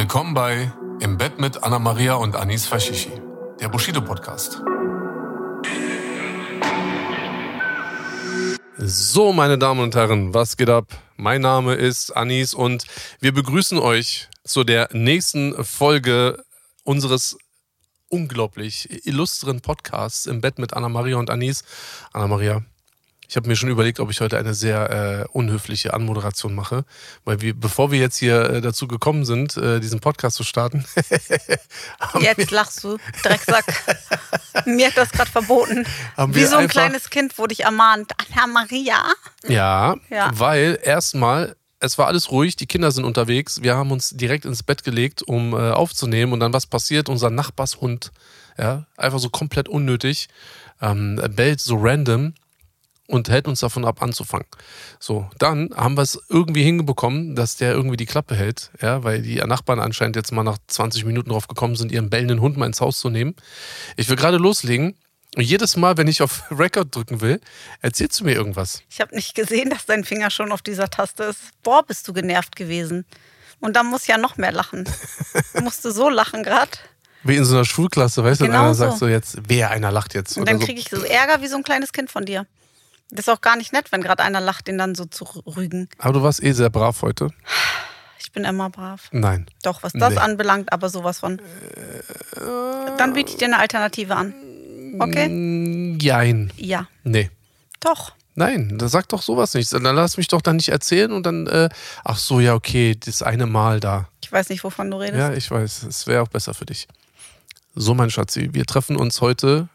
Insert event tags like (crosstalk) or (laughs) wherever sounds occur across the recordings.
Willkommen bei Im Bett mit Anna Maria und Anis Fashishi, der Bushido Podcast. So, meine Damen und Herren, was geht ab? Mein Name ist Anis und wir begrüßen euch zu der nächsten Folge unseres unglaublich illustren Podcasts im Bett mit Anna-Maria und Anis. Anna-Maria, ich habe mir schon überlegt, ob ich heute eine sehr äh, unhöfliche Anmoderation mache, weil wir, bevor wir jetzt hier äh, dazu gekommen sind, äh, diesen Podcast zu starten. (laughs) jetzt lachst du, Drecksack. (laughs) mir hat das gerade verboten. Wie so ein kleines Kind wurde ich ermahnt. Anna-Maria. Ja, ja, weil erstmal es war alles ruhig, die Kinder sind unterwegs. Wir haben uns direkt ins Bett gelegt, um äh, aufzunehmen. Und dann was passiert? Unser Nachbarshund, ja, einfach so komplett unnötig, ähm, bellt so random und hält uns davon ab, anzufangen. So, dann haben wir es irgendwie hingekommen, dass der irgendwie die Klappe hält, ja, weil die Nachbarn anscheinend jetzt mal nach 20 Minuten drauf gekommen sind, ihren bellenden Hund mal ins Haus zu nehmen. Ich will gerade loslegen und jedes Mal, wenn ich auf (laughs) Record drücken will, erzählst du mir irgendwas. Ich habe nicht gesehen, dass dein Finger schon auf dieser Taste ist. Boah, bist du genervt gewesen. Und dann muss ja noch mehr lachen. (laughs) Musst du so lachen gerade. Wie in so einer Schulklasse, weißt du, genau einer so. sagt so jetzt, wer einer lacht jetzt. Und dann so. kriege ich so Ärger wie so ein kleines Kind von dir. Das ist auch gar nicht nett, wenn gerade einer lacht, den dann so zu rügen. Aber du warst eh sehr brav heute. Ich bin immer brav. Nein. Doch, was das nee. anbelangt, aber sowas von. Dann biete ich dir eine Alternative an. Okay? Jein. Ja. Nee. Doch. Nein, da sag doch sowas nicht. Dann lass mich doch dann nicht erzählen und dann, äh, ach so, ja, okay, das eine Mal da. Ich weiß nicht, wovon du redest. Ja, ich weiß. Es wäre auch besser für dich. So, mein Schatzi, wir treffen uns heute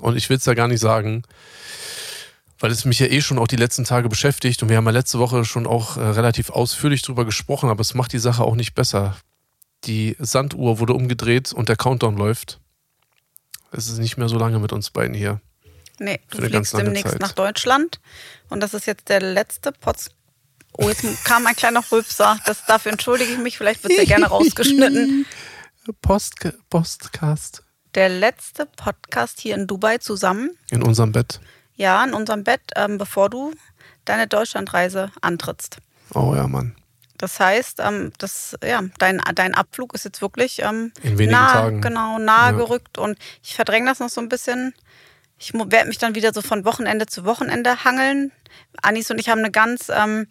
und ich will es ja gar nicht sagen, weil es mich ja eh schon auch die letzten Tage beschäftigt und wir haben ja letzte Woche schon auch äh, relativ ausführlich drüber gesprochen, aber es macht die Sache auch nicht besser. Die Sanduhr wurde umgedreht und der Countdown läuft. Es ist nicht mehr so lange mit uns beiden hier. Nee, du fliegst demnächst Zeit. nach Deutschland. Und das ist jetzt der letzte Pots. Oh, jetzt kam ein kleiner Rülpser. Das, dafür entschuldige ich mich. Vielleicht wird der gerne (laughs) rausgeschnitten. Post, Postcast. Der letzte Podcast hier in Dubai zusammen. In unserem Bett. Ja, in unserem Bett, ähm, bevor du deine Deutschlandreise antrittst. Oh ja, Mann. Das heißt, ähm, das, ja, dein, dein Abflug ist jetzt wirklich ähm, in wenigen nah, Tagen. Genau, nahe ja. gerückt und ich verdränge das noch so ein bisschen. Ich werde mich dann wieder so von Wochenende zu Wochenende hangeln. Anis und ich haben eine ganz ähm,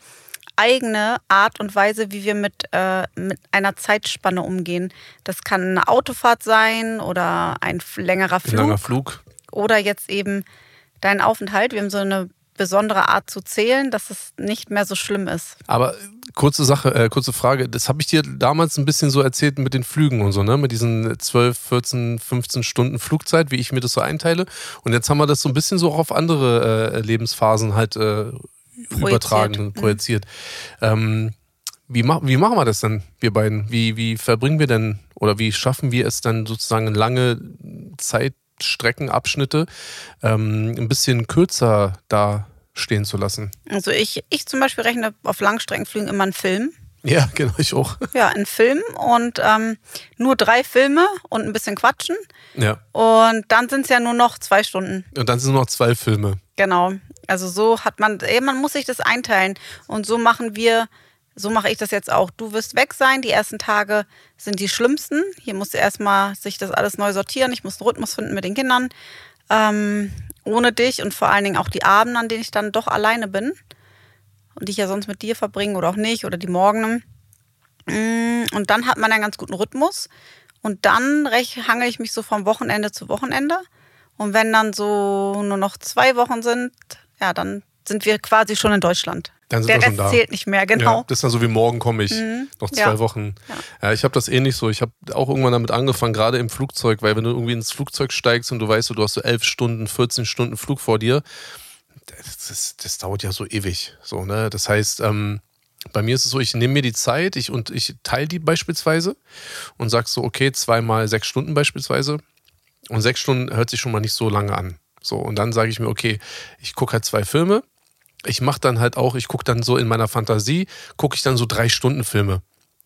eigene Art und Weise, wie wir mit, äh, mit einer Zeitspanne umgehen. Das kann eine Autofahrt sein oder ein längerer Flug. Ein langer Flug. Oder jetzt eben dein Aufenthalt. Wir haben so eine besondere Art zu zählen, dass es nicht mehr so schlimm ist. Aber kurze Sache, äh, kurze Frage. Das habe ich dir damals ein bisschen so erzählt mit den Flügen und so, ne? Mit diesen 12, 14, 15 Stunden Flugzeit, wie ich mir das so einteile. Und jetzt haben wir das so ein bisschen so auch auf andere äh, Lebensphasen halt äh, übertragen, mhm. projiziert. Ähm, wie, ma wie machen wir das denn, wir beiden? Wie, wie verbringen wir denn oder wie schaffen wir es dann sozusagen lange Zeitstreckenabschnitte ähm, ein bisschen kürzer da stehen zu lassen. Also ich, ich zum Beispiel rechne auf Langstreckenflügen immer einen Film. Ja, (laughs) genau, ich auch. Ja, einen Film und ähm, nur drei Filme und ein bisschen quatschen. Ja. Und dann sind es ja nur noch zwei Stunden. Und dann sind es noch zwei Filme. Genau. Also so hat man, ey, man muss sich das einteilen. Und so machen wir, so mache ich das jetzt auch. Du wirst weg sein. Die ersten Tage sind die schlimmsten. Hier musst du erstmal sich das alles neu sortieren. Ich muss einen Rhythmus finden mit den Kindern. Ähm, ohne dich und vor allen Dingen auch die Abende, an denen ich dann doch alleine bin und die ich ja sonst mit dir verbringe oder auch nicht oder die Morgen. Mm, und dann hat man einen ganz guten Rhythmus und dann hangel ich mich so vom Wochenende zu Wochenende. Und wenn dann so nur noch zwei Wochen sind, ja, dann sind wir quasi schon in Deutschland. Dann sind Der wir schon Rest da. zählt nicht mehr, genau. Ja, das ist dann so wie morgen komme ich. Mhm. Noch zwei ja. Wochen. Ja, ja ich habe das ähnlich so. Ich habe auch irgendwann damit angefangen, gerade im Flugzeug, weil wenn du irgendwie ins Flugzeug steigst und du weißt, du hast so elf Stunden, 14 Stunden Flug vor dir, Das, das, das, dauert ja so ewig. So, ne? Das heißt, ähm, bei mir ist es so, ich nehme mir die Zeit ich, und ich teile die beispielsweise und sage so, okay, zweimal sechs Stunden beispielsweise. Und sechs Stunden hört sich schon mal nicht so lange an. So, und dann sage ich mir, okay, ich gucke halt zwei Filme. Ich mache dann halt auch, ich gucke dann so in meiner Fantasie, gucke ich dann so drei Stunden Filme.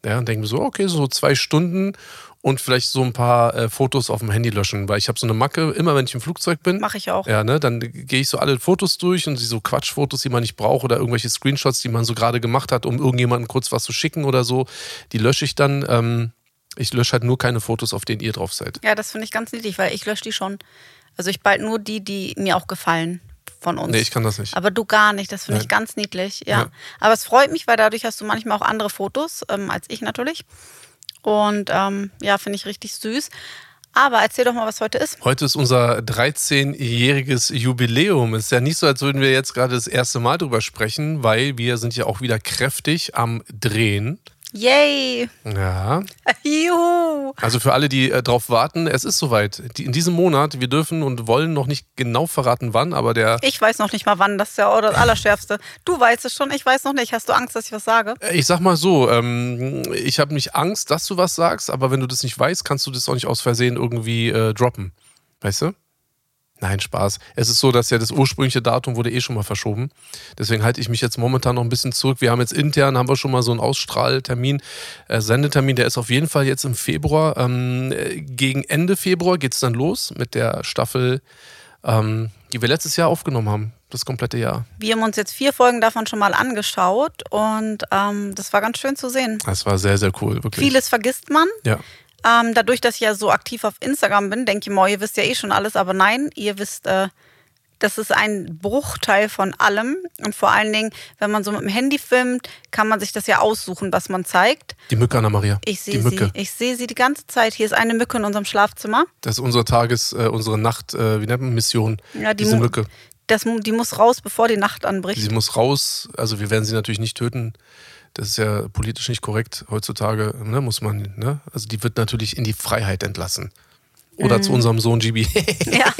Ja, und denke mir so, okay, so zwei Stunden und vielleicht so ein paar äh, Fotos auf dem Handy löschen, weil ich habe so eine Macke, immer wenn ich im Flugzeug bin. Mache ich auch. Ja, ne, dann gehe ich so alle Fotos durch und so Quatschfotos, die man nicht braucht oder irgendwelche Screenshots, die man so gerade gemacht hat, um irgendjemandem kurz was zu schicken oder so, die lösche ich dann. Ähm, ich lösche halt nur keine Fotos, auf denen ihr drauf seid. Ja, das finde ich ganz niedlich, weil ich lösche die schon. Also ich bald nur die, die mir auch gefallen von uns. Nee, ich kann das nicht. Aber du gar nicht. Das finde ich ganz niedlich. Ja. ja. Aber es freut mich, weil dadurch hast du manchmal auch andere Fotos ähm, als ich natürlich. Und ähm, ja, finde ich richtig süß. Aber erzähl doch mal, was heute ist. Heute ist unser 13-jähriges Jubiläum. Es ist ja nicht so, als würden wir jetzt gerade das erste Mal drüber sprechen, weil wir sind ja auch wieder kräftig am Drehen. Yay! Ja. (laughs) Juhu! Also für alle, die äh, drauf warten, es ist soweit. Die, in diesem Monat, wir dürfen und wollen noch nicht genau verraten, wann, aber der. Ich weiß noch nicht mal wann, das ist ja auch das Allerschärfste. Du weißt es schon, ich weiß noch nicht. Hast du Angst, dass ich was sage? Äh, ich sag mal so, ähm, ich habe nicht Angst, dass du was sagst, aber wenn du das nicht weißt, kannst du das auch nicht aus Versehen irgendwie äh, droppen. Weißt du? Nein, Spaß. Es ist so, dass ja das ursprüngliche Datum wurde eh schon mal verschoben. Deswegen halte ich mich jetzt momentan noch ein bisschen zurück. Wir haben jetzt intern, haben wir schon mal so einen Ausstrahltermin, äh, Sendetermin, der ist auf jeden Fall jetzt im Februar. Ähm, gegen Ende Februar geht es dann los mit der Staffel, ähm, die wir letztes Jahr aufgenommen haben. Das komplette Jahr. Wir haben uns jetzt vier Folgen davon schon mal angeschaut und ähm, das war ganz schön zu sehen. Das war sehr, sehr cool, wirklich. Vieles vergisst man. Ja. Ähm, dadurch, dass ich ja so aktiv auf Instagram bin, denke ich mal, ihr wisst ja eh schon alles, aber nein, ihr wisst, äh, das ist ein Bruchteil von allem. Und vor allen Dingen, wenn man so mit dem Handy filmt, kann man sich das ja aussuchen, was man zeigt. Die Mücke, Anna-Maria. Ich sehe sie. Ich sehe sie die ganze Zeit. Hier ist eine Mücke in unserem Schlafzimmer. Das ist unsere Tages-, äh, unsere Nacht-, äh, wie nennt man Mission? Ja, die diese Mücke. Das, die muss raus, bevor die Nacht anbricht. Sie muss raus. Also wir werden sie natürlich nicht töten. Das ist ja politisch nicht korrekt heutzutage, ne, muss man, ne? Also die wird natürlich in die Freiheit entlassen. Oder mhm. zu unserem Sohn Gibi. (laughs) ja.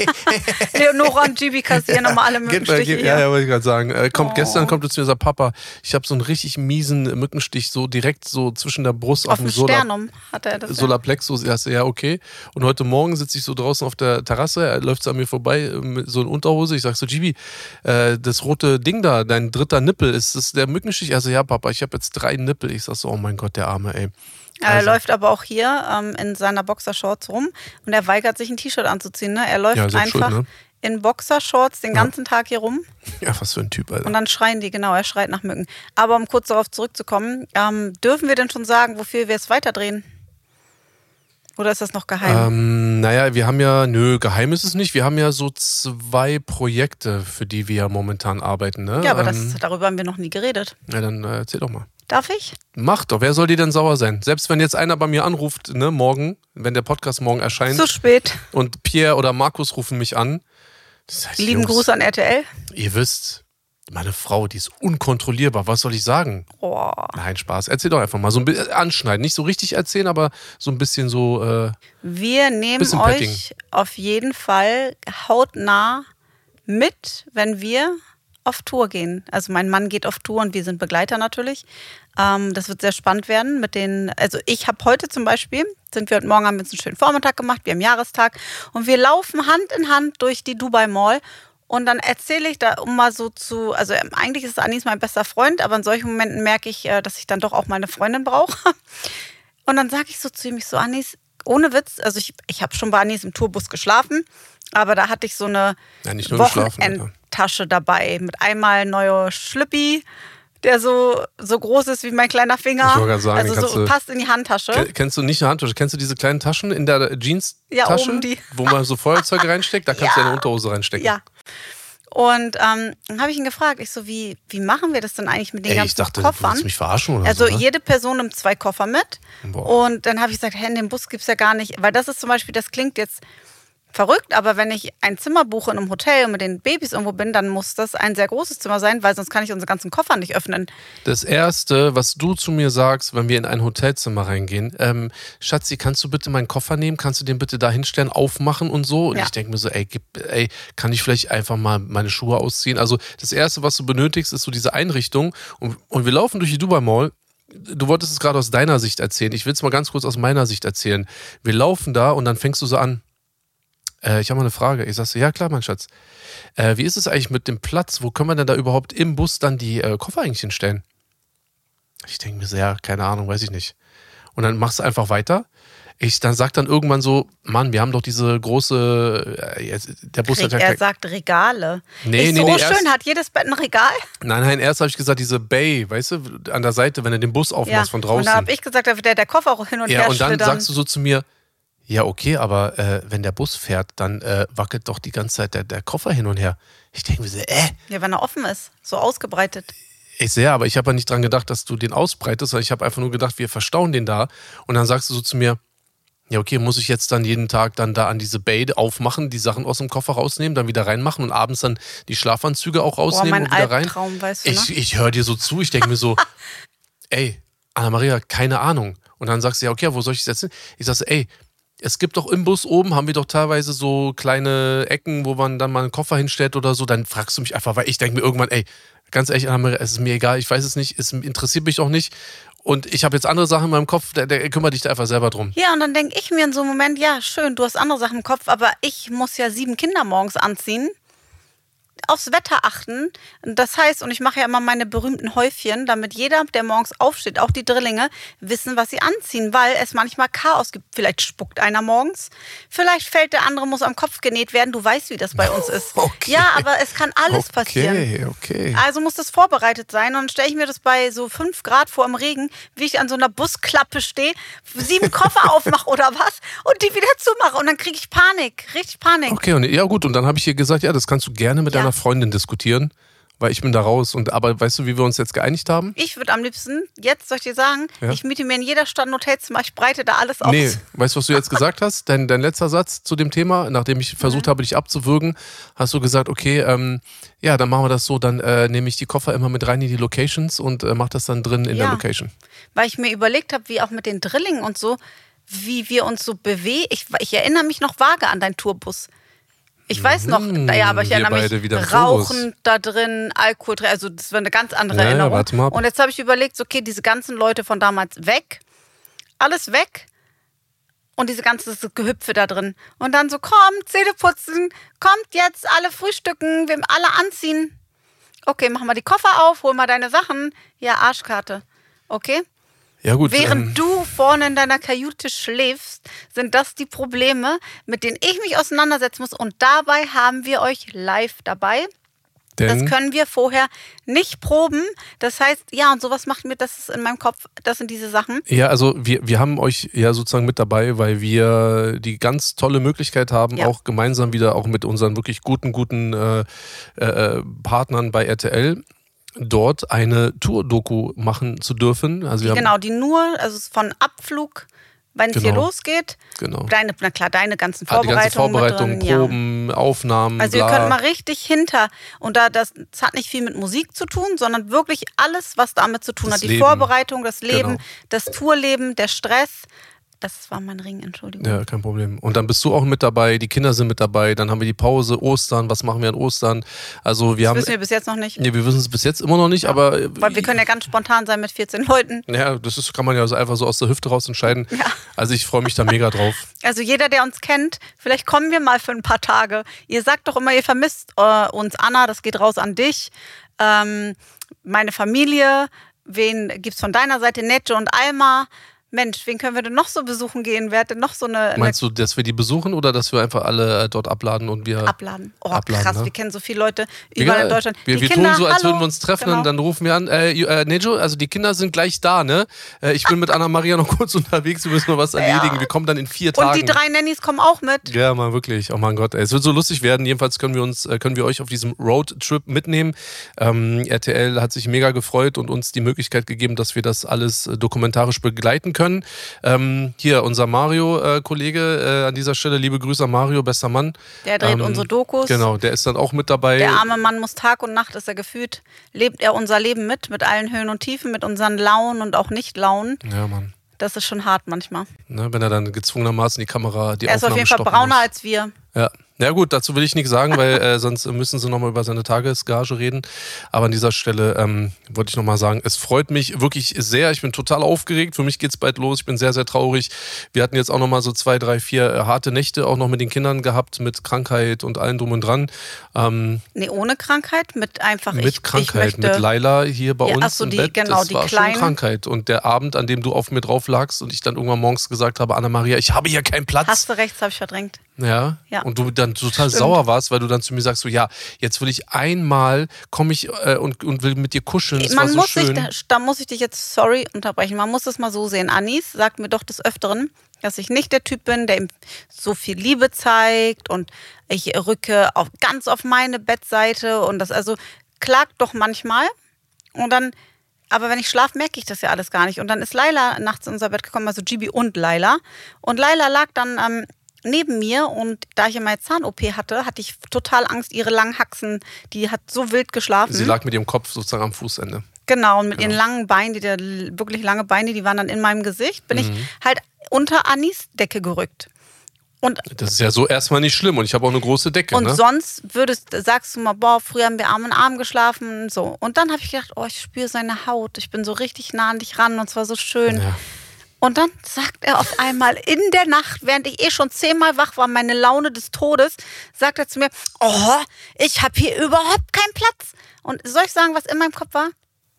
(laughs) Leonora und Gibi kassieren nochmal alle Mückenstiche. Ja, ja, wollte ich gerade sagen. Äh, kommt, oh. Gestern kommt er zu mir und sagt, Papa, ich habe so einen richtig miesen Mückenstich so direkt so zwischen der Brust auf, auf dem Solar, Sternum hat er das. Solarplexus. Ja. ja, okay. Und heute Morgen sitze ich so draußen auf der Terrasse, er läuft so an mir vorbei äh, mit so einer Unterhose. Ich sage so, Gibi, äh, das rote Ding da, dein dritter Nippel, ist das der Mückenstich? Er so, ja, Papa, ich habe jetzt drei Nippel. Ich sage so, oh mein Gott, der Arme, ey. Also. Er läuft aber auch hier ähm, in seiner Boxershorts rum und er weigert sich ein T-Shirt anzuziehen. Ne? Er läuft ja, einfach schuld, ne? in Boxershorts den ganzen ja. Tag hier rum. Ja, was für ein Typ, Alter. Und dann schreien die, genau, er schreit nach Mücken. Aber um kurz darauf zurückzukommen, ähm, dürfen wir denn schon sagen, wofür wir es weiterdrehen? Oder ist das noch geheim? Ähm, naja, wir haben ja, nö, geheim ist es nicht. Wir haben ja so zwei Projekte, für die wir momentan arbeiten. Ne? Ja, aber das, ähm, darüber haben wir noch nie geredet. Ja, dann äh, erzähl doch mal. Darf ich? Mach doch. Wer soll dir denn sauer sein? Selbst wenn jetzt einer bei mir anruft, ne, morgen, wenn der Podcast morgen erscheint. Zu spät. Und Pierre oder Markus rufen mich an. Das heißt, Lieben Jungs, Gruß an RTL. Ihr wisst, meine Frau, die ist unkontrollierbar. Was soll ich sagen? Oh. Nein, Spaß. Erzähl doch einfach mal. So ein bisschen anschneiden. Nicht so richtig erzählen, aber so ein bisschen so. Äh, Wir nehmen euch auf jeden Fall hautnah mit, wenn wir auf Tour gehen. Also mein Mann geht auf Tour und wir sind Begleiter natürlich. Ähm, das wird sehr spannend werden mit den, also ich habe heute zum Beispiel, sind wir heute Morgen, haben wir uns einen schönen Vormittag gemacht, wir haben Jahrestag und wir laufen Hand in Hand durch die Dubai Mall und dann erzähle ich da, um mal so zu, also ähm, eigentlich ist Anis mein bester Freund, aber in solchen Momenten merke ich, äh, dass ich dann doch auch mal eine Freundin brauche. (laughs) Und dann sage ich so zu ihm, ich so, Anis, ohne Witz, also ich, ich habe schon bei Anis im Tourbus geschlafen, aber da hatte ich so eine ja, nicht nur Wochenend Tasche dabei mit einmal neuer Schlüppi, der so, so groß ist wie mein kleiner Finger. Ich sagen, also so passt in die Handtasche. Kennst du nicht eine Handtasche? Kennst du diese kleinen Taschen in der Jeans-Tasche? Ja. Wo man so Feuerzeug (laughs) reinsteckt? Da kannst ja. du eine Unterhose reinstecken. Ja. Und ähm, dann habe ich ihn gefragt, ich so, wie, wie machen wir das denn eigentlich mit den Ey, ganzen ich dachte, Koffern? Du mich verarschen oder also so, ne? jede Person nimmt zwei Koffer mit. Boah. Und dann habe ich gesagt, hä, in dem Bus gibt es ja gar nicht, weil das ist zum Beispiel, das klingt jetzt verrückt, aber wenn ich ein Zimmer buche in einem Hotel und mit den Babys irgendwo bin, dann muss das ein sehr großes Zimmer sein, weil sonst kann ich unsere ganzen Koffer nicht öffnen. Das Erste, was du zu mir sagst, wenn wir in ein Hotelzimmer reingehen, ähm, Schatzi, kannst du bitte meinen Koffer nehmen? Kannst du den bitte da hinstellen, aufmachen und so? Und ja. ich denke mir so, ey, gib, ey, kann ich vielleicht einfach mal meine Schuhe ausziehen? Also das Erste, was du benötigst, ist so diese Einrichtung. Und, und wir laufen durch die Dubai Mall du wolltest es gerade aus deiner Sicht erzählen. Ich will es mal ganz kurz aus meiner Sicht erzählen. Wir laufen da und dann fängst du so an. Äh, ich habe mal eine Frage. Ich sage, ja klar, mein Schatz. Äh, wie ist es eigentlich mit dem Platz? Wo können wir denn da überhaupt im Bus dann die äh, Koffer eigentlich hinstellen? Ich denke mir so, ja, keine Ahnung, weiß ich nicht. Und dann machst du einfach weiter. Ich dann sag dann irgendwann so, Mann, wir haben doch diese große, äh, der Bus hat ja Er sagt Regale. Nee, ich nee, so nee, schön, erst, hat jedes Bett ein Regal? Nein, nein, erst habe ich gesagt, diese Bay, weißt du, an der Seite, wenn du den Bus aufmachst ja, von draußen. Und dann habe ich gesagt, der, der Koffer auch hin und ja, her Ja, und dann sagst du so zu mir, ja, okay, aber äh, wenn der Bus fährt, dann äh, wackelt doch die ganze Zeit der, der Koffer hin und her. Ich denke mir so, äh. Ja, wenn er offen ist, so ausgebreitet. Ich sehe, aber ich habe ja nicht dran gedacht, dass du den ausbreitest, sondern ich habe einfach nur gedacht, wir verstauen den da. Und dann sagst du so zu mir, ja, okay, muss ich jetzt dann jeden Tag dann da an diese Bay aufmachen, die Sachen aus dem Koffer rausnehmen, dann wieder reinmachen und abends dann die Schlafanzüge auch rausnehmen Boah, mein und wieder rein? Albtraum, weißt du, ne? Ich, ich höre dir so zu, ich denke mir so, (laughs) ey, Anna-Maria, keine Ahnung. Und dann sagst du, ja, okay, wo soll ich setzen? Ich sage, ey, es gibt doch im Bus oben, haben wir doch teilweise so kleine Ecken, wo man dann mal einen Koffer hinstellt oder so. Dann fragst du mich einfach, weil ich denke mir irgendwann, ey, ganz ehrlich, es ist mir egal, ich weiß es nicht, es interessiert mich auch nicht. Und ich habe jetzt andere Sachen in meinem Kopf, der, der kümmert dich da einfach selber drum. Ja, und dann denke ich mir in so einem Moment, ja, schön, du hast andere Sachen im Kopf, aber ich muss ja sieben Kinder morgens anziehen aufs Wetter achten. Das heißt, und ich mache ja immer meine berühmten Häufchen, damit jeder, der morgens aufsteht, auch die Drillinge, wissen, was sie anziehen, weil es manchmal Chaos gibt. Vielleicht spuckt einer morgens, vielleicht fällt der andere, muss am Kopf genäht werden. Du weißt, wie das bei uns ist. (laughs) Okay. Ja, aber es kann alles okay, passieren. Okay. Also muss das vorbereitet sein. Und dann stelle ich mir das bei so fünf Grad vor im Regen, wie ich an so einer Busklappe stehe, sieben Koffer (laughs) aufmache oder was und die wieder zumache. Und dann kriege ich Panik, richtig Panik. Okay, und ja gut, und dann habe ich ihr gesagt, ja, das kannst du gerne mit ja. deiner Freundin diskutieren, weil ich bin da raus. Und aber weißt du, wie wir uns jetzt geeinigt haben? Ich würde am liebsten, jetzt soll ich dir sagen, ja? ich miete mir in jeder Stadt ein Hotelzimmer, ich breite da alles aus. Nee, weißt du, was du jetzt gesagt hast? Dein, dein letzter Satz zu dem Thema, nachdem ich versucht mhm. habe, dich abzuwürgen, hast du gesagt, okay, ähm, ja, dann machen wir das so, dann äh, nehme ich die Koffer immer mit rein in die Locations und äh, mache das dann drin in ja, der Location. Weil ich mir überlegt habe, wie auch mit den Drillingen und so, wie wir uns so bewegen. Ich, ich erinnere mich noch vage an deinen Tourbus. Ich weiß noch, mmh, ja, aber ich erinnere mich, Rauchen da drin, Alkohol drin, also das war eine ganz andere ja, Erinnerung. Warte mal. Und jetzt habe ich überlegt, okay, diese ganzen Leute von damals weg, alles weg und diese ganze Gehüpfe da drin. Und dann so, komm, Zähne putzen, kommt jetzt, alle frühstücken, wir alle anziehen. Okay, mach mal die Koffer auf, hol mal deine Sachen. Ja, Arschkarte. Okay? Ja, gut. Während ähm, du vorne in deiner Kajüte schläfst, sind das die Probleme, mit denen ich mich auseinandersetzen muss. Und dabei haben wir euch live dabei. das können wir vorher nicht proben. Das heißt, ja, und sowas macht mir, das ist in meinem Kopf, das sind diese Sachen. Ja, also wir, wir haben euch ja sozusagen mit dabei, weil wir die ganz tolle Möglichkeit haben, ja. auch gemeinsam wieder auch mit unseren wirklich guten, guten äh, äh, Partnern bei RTL dort eine Tour-Doku machen zu dürfen. Also die, genau, die nur, also von Abflug, wenn es genau. hier losgeht. Genau. Deine, na klar, deine ganzen Vorbereitungen. Ah, die ganze Vorbereitung, drin, Proben, ja. Aufnahmen. Also bla. ihr könnt mal richtig hinter. Und da das, das, hat nicht viel mit Musik zu tun, sondern wirklich alles, was damit zu tun das hat. Die Leben. Vorbereitung, das Leben, genau. das Tourleben, der Stress. Das war mein Ring, Entschuldigung. Ja, kein Problem. Und dann bist du auch mit dabei, die Kinder sind mit dabei, dann haben wir die Pause, Ostern, was machen wir an Ostern? Also wir das haben. wissen wir bis jetzt noch nicht. Nee, wir wissen es bis jetzt immer noch nicht, ja. aber. Weil wir können ja ganz spontan sein mit 14 Leuten. Ja, das ist, kann man ja so einfach so aus der Hüfte raus entscheiden. Ja. Also ich freue mich da mega drauf. (laughs) Also jeder, der uns kennt, vielleicht kommen wir mal für ein paar Tage. Ihr sagt doch immer, ihr vermisst äh, uns, Anna, das geht raus an dich. Ähm, meine Familie, wen gibt's von deiner Seite? Netto und Alma. Mensch, wen können wir denn noch so besuchen gehen? Wer hat denn noch so eine. Meinst du, dass wir die besuchen oder dass wir einfach alle äh, dort abladen und wir. Abladen. Oh, abladen, krass, ne? wir kennen so viele Leute überall in Deutschland. Wir, wir Kinder, tun so, als hallo. würden wir uns treffen genau. und dann rufen wir an. Äh, äh, Nejo, also die Kinder sind gleich da, ne? Äh, ich bin mit Anna-Maria noch kurz (laughs) unterwegs, wir müssen noch was erledigen. Ja. Wir kommen dann in vier Tagen. Und die drei Nannies kommen auch mit. Ja, mal wirklich. Oh mein Gott, ey. es wird so lustig werden. Jedenfalls können wir uns, äh, können wir euch auf diesem Roadtrip mitnehmen. Ähm, RTL hat sich mega gefreut und uns die Möglichkeit gegeben, dass wir das alles äh, dokumentarisch begleiten können können. Ähm, hier, unser Mario-Kollege äh, an dieser Stelle, liebe Grüße an Mario, bester Mann. Der dreht Ähm, unsere Dokus. Genau, der ist dann auch mit dabei. Der arme Mann muss Tag und Nacht, ist er gefühlt, lebt er unser Leben mit, mit allen Höhen und Tiefen, mit unseren Launen und auch Nicht-Launen. ja, Mann. Das ist schon hart manchmal. Ne, wenn er dann gezwungenermaßen die Kamera, die Er ist auf Aufnahme jeden Fall brauner muss. als wir. Ja. Ja gut, dazu will ich nichts sagen, weil äh, sonst müssen sie nochmal über seine Tagesgage reden. Aber an dieser Stelle ähm, wollte ich nochmal sagen, es freut mich wirklich sehr. Ich bin total aufgeregt. Für mich geht's bald los. Ich bin sehr, sehr traurig. Wir hatten jetzt auch nochmal so zwei, drei, vier äh, harte Nächte auch noch mit den Kindern gehabt, mit Krankheit und allem drum und dran. Ähm, Nee, ohne Krankheit, mit einfach mit ich, Krankheit, ich möchte, mit Laila hier bei Ja, uns so, im die- Bett. genau, das die war Kleinen. schon Krankheit. Und der Abend, an dem du auf mir drauf lagst und ich dann irgendwann morgens gesagt habe, Anna-Maria, ich habe hier keinen Platz. Hast du recht, das habe ich verdrängt. Ja. Ja. Und du dann total Stimmt. sauer warst, weil du dann zu mir sagst, so ja, jetzt will ich einmal, komme ich äh, und, und will mit dir kuscheln. Das Man so muss sich, schön. da, da muss ich dich jetzt, sorry, unterbrechen. Man muss es mal so sehen. Anis sagt mir doch des Öfteren, dass ich nicht der Typ bin, der ihm so viel Liebe zeigt und ich rücke auch ganz auf meine Bettseite und das also klagt doch manchmal und dann, aber wenn ich schlafe, merke ich das ja alles gar nicht. Und dann ist Laila nachts in unser Bett gekommen, also Gibi und Laila. Und Laila lag dann ähm, neben mir und da ich ja meine Zahn-OP hatte, hatte ich total Angst, ihre langen Haxen, die hat so wild geschlafen. Sie lag mit ihrem Kopf sozusagen am Fußende. Genau, und mit ihren langen Beinen, die der wirklich lange Beine, die waren dann in meinem Gesicht, bin Mhm. ich halt unter Anis Decke gerückt. Und, Das ist ja so erstmal nicht schlimm und ich habe auch eine große Decke. und ne? sonst würdest, sagst du mal, boah, früher haben wir Arm in Arm geschlafen, so. Und dann habe ich gedacht, oh, ich spüre seine Haut, ich bin so richtig nah an dich ran und zwar so schön. Ja. Und dann sagt er auf einmal in der Nacht, während ich eh schon zehnmal wach war, meine Laune des Todes, sagt er zu mir, oh, ich habe hier überhaupt keinen Platz. Und soll ich sagen, was in meinem Kopf war?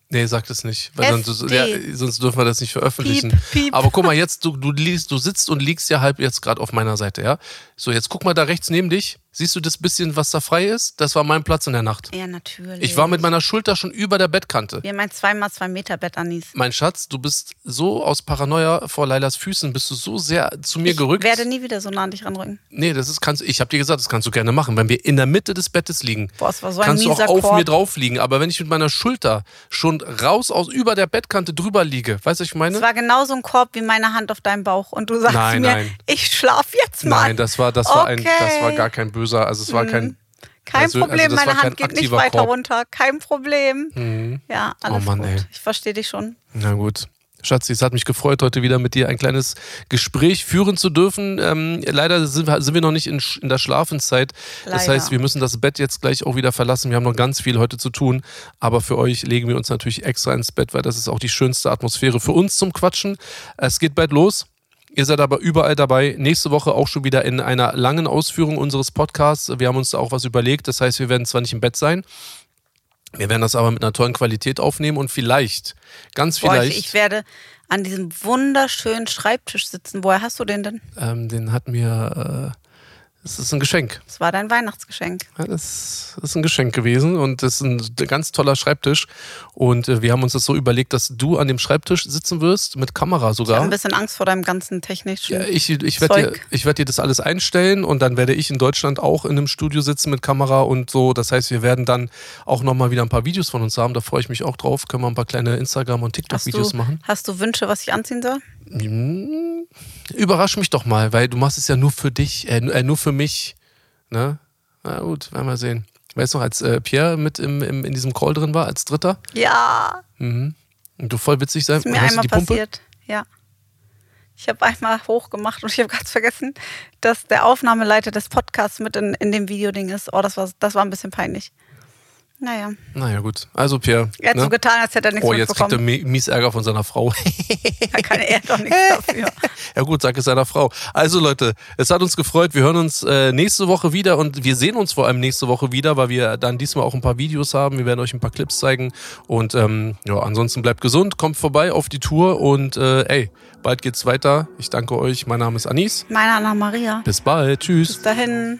Nee, sag das nicht, weil sonst, ja, sonst dürfen wir das nicht veröffentlichen. Piep, piep. Aber guck mal, jetzt, du, du, liegst, du sitzt und liegst ja halb jetzt gerade auf meiner Seite, ja? So, jetzt guck mal da rechts neben dich. Siehst du das bisschen, was da frei ist? Das war mein Platz in der Nacht. Ja, natürlich. Ich war mit meiner Schulter schon über der Bettkante. Wir haben ein 2x2 Meter Bett, Anis. Mein Schatz, du bist so aus Paranoia vor Lailas Füßen, bist du so sehr zu mir Ich gerückt. werde nie wieder so nah an dich ranrücken. nee, das ist, kannst, ich habe dir gesagt, das kannst du gerne machen. Wenn wir in der Mitte des Bettes liegen, Boah, es war so ein kannst du auch auf Korb. mir drauf liegen. Aber wenn ich mit meiner Schulter schon raus aus über der Bettkante drüber liege, weißt du, was ich meine? Es war genauso ein Korb wie meine Hand auf deinem Bauch. Und du sagst Nein, mir, nein. ich schlaf jetzt mal. Nein, das war, das war ein, Okay. das war gar kein böser, also es war kein. Kein also- Problem, also das war meine Hand geht nicht weiter Korb. runter. Kein Problem. Ja, alles Oh Mann, gut. ey. Ich verstehe dich schon. Na gut. Schatzi, es hat mich gefreut, heute wieder mit dir ein kleines Gespräch führen zu dürfen. Ähm, leider sind wir, sind wir noch nicht in, in der Schlafenszeit. Das Leider. heißt, wir müssen das Bett jetzt gleich auch wieder verlassen. Wir haben noch ganz viel heute zu tun. Aber für euch legen wir uns natürlich extra ins Bett, weil das ist auch die schönste Atmosphäre für uns zum Quatschen. Es geht bald los. Ihr seid aber überall dabei. Nächste Woche auch schon wieder in einer langen Ausführung unseres Podcasts. Wir haben uns da auch was überlegt. Das heißt, wir werden zwar nicht im Bett sein, wir werden das aber mit einer tollen Qualität aufnehmen und vielleicht, ganz Boah, vielleicht. ich, ich werde an diesem wunderschönen Schreibtisch sitzen. Woher hast du den denn? Ähm, den hat mir. Äh, das ist ein Geschenk. Das war dein Weihnachtsgeschenk. Ja, das ist ein Geschenk gewesen und das ist ein ganz toller Schreibtisch. Und äh, wir haben uns das so überlegt, dass du an dem Schreibtisch sitzen wirst, mit Kamera Ich habe sogar. ein bisschen Angst vor deinem ganzen technischen. Ja, ich ich werde dir, ich werd dir das alles einstellen und dann werde ich in Deutschland auch in einem Studio sitzen mit Kamera und so. Das heißt, wir werden dann auch nochmal wieder ein paar Videos von uns haben. Da freue ich mich auch drauf. Können wir ein paar kleine Instagram- und TikTok-Videos machen. hast du Wünsche, was ich anziehen soll? Hm, Überrasch mich doch mal, weil du machst es ja nur für dich, äh, äh, nur für mich. Ne? Na gut, werden wir sehen. Weißt du noch, als äh, Pierre mit im, im, in diesem Call drin war, als Dritter? Ja, Mhm. Und du voll witzig sein. ist mir einmal passiert. Ja. Ich habe einmal hochgemacht und ich habe ganz vergessen, dass der Aufnahmeleiter des Podcasts mit in, in dem Videoding ist. Oh, das war, das war ein bisschen peinlich. Naja, Naja, gut. Also, Pierre. er hat ne? so getan, als hätte er nichts Oh, jetzt kriegt er mies Ärger von seiner Frau. (laughs) Da kann er doch nichts (laughs) dafür. ja gut, sag es seiner Frau. Also Leute, es hat uns gefreut. Wir hören uns äh, nächste Woche wieder und wir sehen uns vor allem nächste Woche wieder, weil wir dann diesmal auch ein paar Videos haben. Wir werden euch ein paar Clips zeigen und ähm, ja, ansonsten bleibt gesund, kommt vorbei auf die Tour und äh, ey, bald geht's weiter. Ich danke euch. Mein Name ist Anis. Meine Anna Maria. Bis bald. Tschüss. Bis dahin.